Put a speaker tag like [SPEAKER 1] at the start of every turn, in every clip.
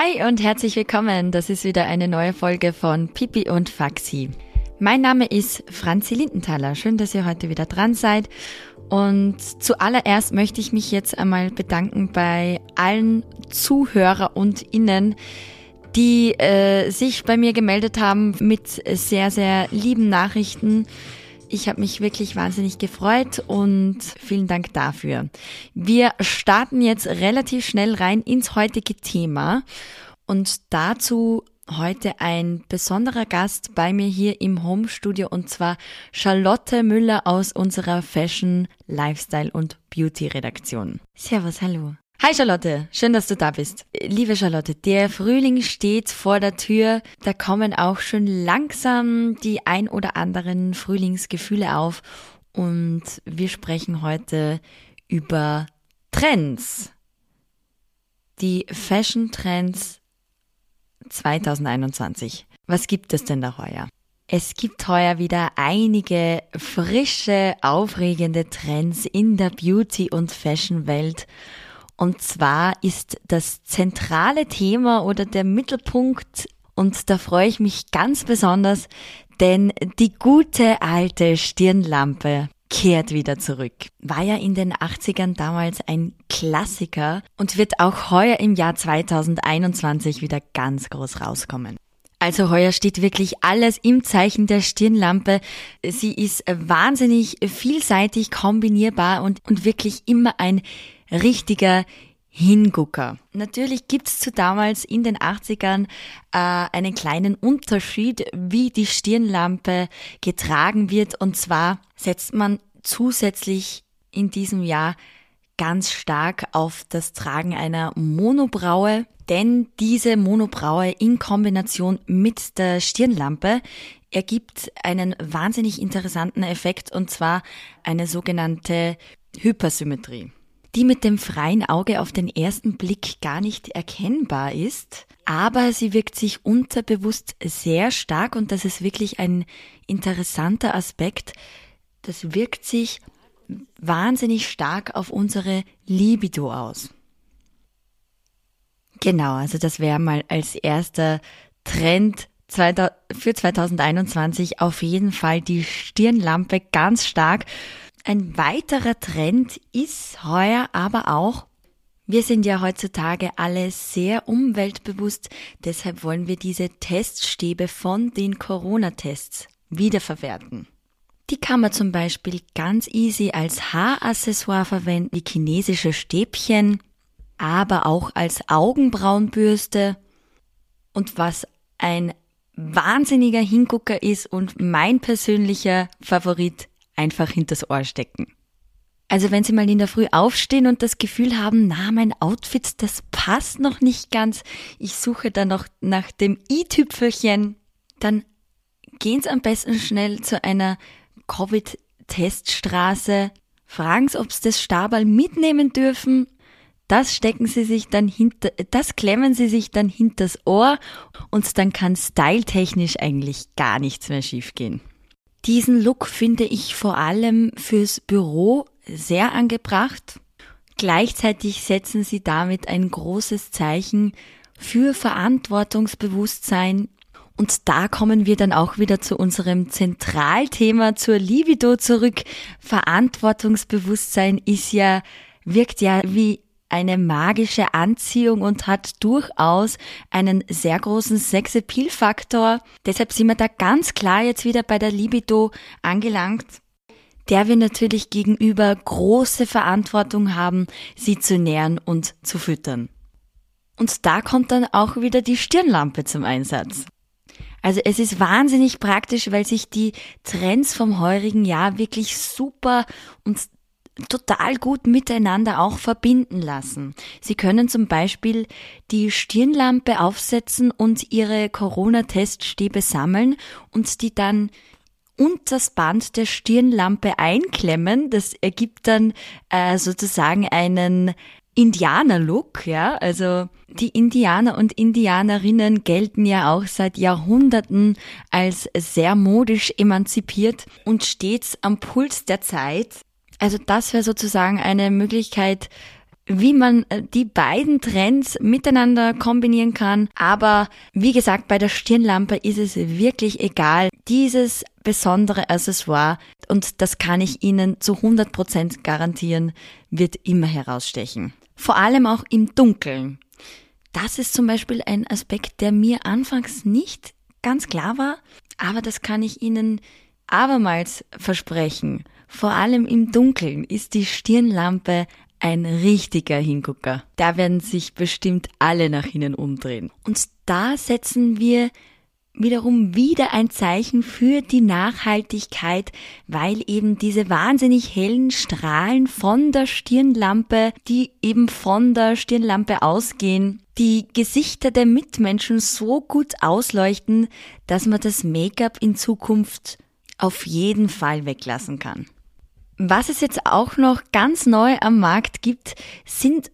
[SPEAKER 1] Hi und herzlich willkommen. Das ist wieder eine neue Folge von Pipi und Faxi. Mein Name ist Franzi Lindenthaler. Schön, dass ihr heute wieder dran seid. Und zuallererst möchte ich mich jetzt einmal bedanken bei allen Zuhörer und Innen, die äh, sich bei mir gemeldet haben mit sehr, sehr lieben Nachrichten. Ich habe mich wirklich wahnsinnig gefreut und vielen Dank dafür. Wir starten jetzt relativ schnell rein ins heutige Thema und dazu heute ein besonderer Gast bei mir hier im Home-Studio und zwar Charlotte Müller aus unserer Fashion, Lifestyle und Beauty Redaktion. Servus, hallo. Hi Charlotte, schön, dass du da bist. Liebe Charlotte, der Frühling steht vor der Tür. Da kommen auch schon langsam die ein oder anderen Frühlingsgefühle auf. Und wir sprechen heute über Trends. Die Fashion Trends 2021. Was gibt es denn da heuer? Es gibt heuer wieder einige frische, aufregende Trends in der Beauty- und Fashion-Welt. Und zwar ist das zentrale Thema oder der Mittelpunkt, und da freue ich mich ganz besonders, denn die gute alte Stirnlampe kehrt wieder zurück. War ja in den 80ern damals ein Klassiker und wird auch heuer im Jahr 2021 wieder ganz groß rauskommen. Also heuer steht wirklich alles im Zeichen der Stirnlampe. Sie ist wahnsinnig vielseitig kombinierbar und, und wirklich immer ein richtiger Hingucker. Natürlich gibt's zu damals in den 80ern äh, einen kleinen Unterschied, wie die Stirnlampe getragen wird. Und zwar setzt man zusätzlich in diesem Jahr ganz stark auf das Tragen einer Monobraue, denn diese Monobraue in Kombination mit der Stirnlampe ergibt einen wahnsinnig interessanten Effekt und zwar eine sogenannte Hypersymmetrie die mit dem freien Auge auf den ersten Blick gar nicht erkennbar ist, aber sie wirkt sich unterbewusst sehr stark und das ist wirklich ein interessanter Aspekt. Das wirkt sich wahnsinnig stark auf unsere Libido aus. Genau, also das wäre mal als erster Trend für 2021 auf jeden Fall die Stirnlampe ganz stark. Ein weiterer Trend ist heuer aber auch, wir sind ja heutzutage alle sehr umweltbewusst, deshalb wollen wir diese Teststäbe von den Corona-Tests wiederverwerten. Die kann man zum Beispiel ganz easy als Haaraccessoire verwenden, wie chinesische Stäbchen, aber auch als Augenbrauenbürste. Und was ein wahnsinniger Hingucker ist und mein persönlicher Favorit, einfach hinters Ohr stecken. Also wenn Sie mal in der Früh aufstehen und das Gefühl haben, na, mein Outfit, das passt noch nicht ganz, ich suche da noch nach dem i-Tüpfelchen, dann gehen Sie am besten schnell zu einer Covid-Teststraße, fragen Sie, ob Sie das Stabal mitnehmen dürfen, das stecken Sie sich dann hinter, das klemmen Sie sich dann hinters Ohr und dann kann styletechnisch eigentlich gar nichts mehr schiefgehen. Diesen Look finde ich vor allem fürs Büro sehr angebracht. Gleichzeitig setzen sie damit ein großes Zeichen für Verantwortungsbewusstsein. Und da kommen wir dann auch wieder zu unserem Zentralthema zur Libido zurück. Verantwortungsbewusstsein ist ja, wirkt ja wie eine magische Anziehung und hat durchaus einen sehr großen Sex-Appeal-Faktor. Deshalb sind wir da ganz klar jetzt wieder bei der Libido angelangt, der wir natürlich gegenüber große Verantwortung haben, sie zu nähren und zu füttern. Und da kommt dann auch wieder die Stirnlampe zum Einsatz. Also es ist wahnsinnig praktisch, weil sich die Trends vom heurigen Jahr wirklich super und total gut miteinander auch verbinden lassen. Sie können zum Beispiel die Stirnlampe aufsetzen und Ihre Corona-Teststäbe sammeln und die dann und das Band der Stirnlampe einklemmen. Das ergibt dann äh, sozusagen einen Indianer-Look, ja. Also die Indianer und Indianerinnen gelten ja auch seit Jahrhunderten als sehr modisch emanzipiert und stets am Puls der Zeit. Also das wäre sozusagen eine Möglichkeit wie man äh, die beiden Trends miteinander kombinieren kann. Aber wie gesagt, bei der Stirnlampe ist es wirklich egal. Dieses besondere Accessoire, und das kann ich Ihnen zu 100% garantieren, wird immer herausstechen. Vor allem auch im Dunkeln. Das ist zum Beispiel ein Aspekt, der mir anfangs nicht ganz klar war, aber das kann ich Ihnen abermals versprechen. Vor allem im Dunkeln ist die Stirnlampe ein richtiger Hingucker. Da werden sich bestimmt alle nach innen umdrehen. Und da setzen wir wiederum wieder ein Zeichen für die Nachhaltigkeit, weil eben diese wahnsinnig hellen Strahlen von der Stirnlampe, die eben von der Stirnlampe ausgehen, die Gesichter der Mitmenschen so gut ausleuchten, dass man das Make-up in Zukunft auf jeden Fall weglassen kann. Was es jetzt auch noch ganz neu am Markt gibt, sind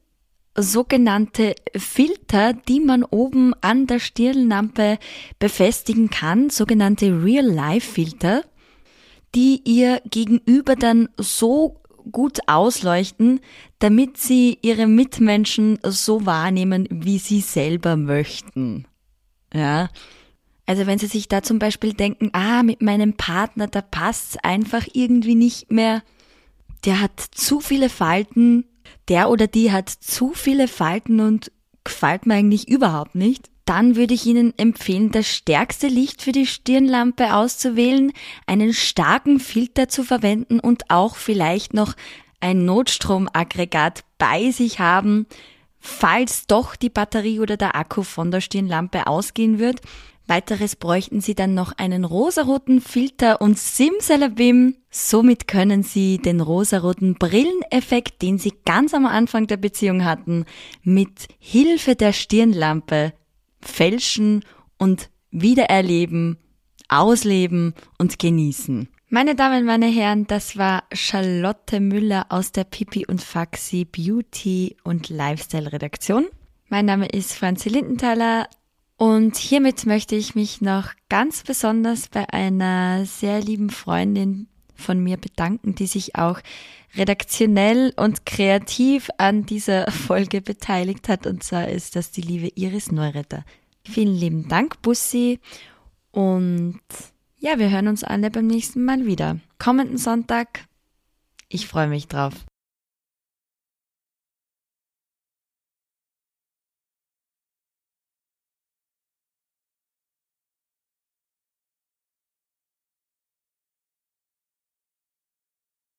[SPEAKER 1] sogenannte Filter, die man oben an der Stirnlampe befestigen kann, sogenannte Real-Life-Filter, die ihr gegenüber dann so gut ausleuchten, damit sie ihre Mitmenschen so wahrnehmen, wie sie selber möchten. Ja. Also wenn sie sich da zum Beispiel denken, ah, mit meinem Partner, da passt's einfach irgendwie nicht mehr, der hat zu viele Falten, der oder die hat zu viele Falten und gefällt mir eigentlich überhaupt nicht, dann würde ich Ihnen empfehlen, das stärkste Licht für die Stirnlampe auszuwählen, einen starken Filter zu verwenden und auch vielleicht noch ein Notstromaggregat bei sich haben, falls doch die Batterie oder der Akku von der Stirnlampe ausgehen wird. Weiteres bräuchten Sie dann noch einen rosaroten Filter und Simsalabim. Somit können Sie den rosaroten Brilleneffekt, den Sie ganz am Anfang der Beziehung hatten, mit Hilfe der Stirnlampe fälschen und wiedererleben, ausleben und genießen. Meine Damen, meine Herren, das war Charlotte Müller aus der Pipi und Faxi Beauty und Lifestyle Redaktion. Mein Name ist Franzi Lindenthaler. Und hiermit möchte ich mich noch ganz besonders bei einer sehr lieben Freundin von mir bedanken, die sich auch redaktionell und kreativ an dieser Folge beteiligt hat. Und zwar ist das die liebe Iris Neuretter. Vielen lieben Dank, Bussi. Und ja, wir hören uns alle beim nächsten Mal wieder. Kommenden Sonntag. Ich freue mich drauf.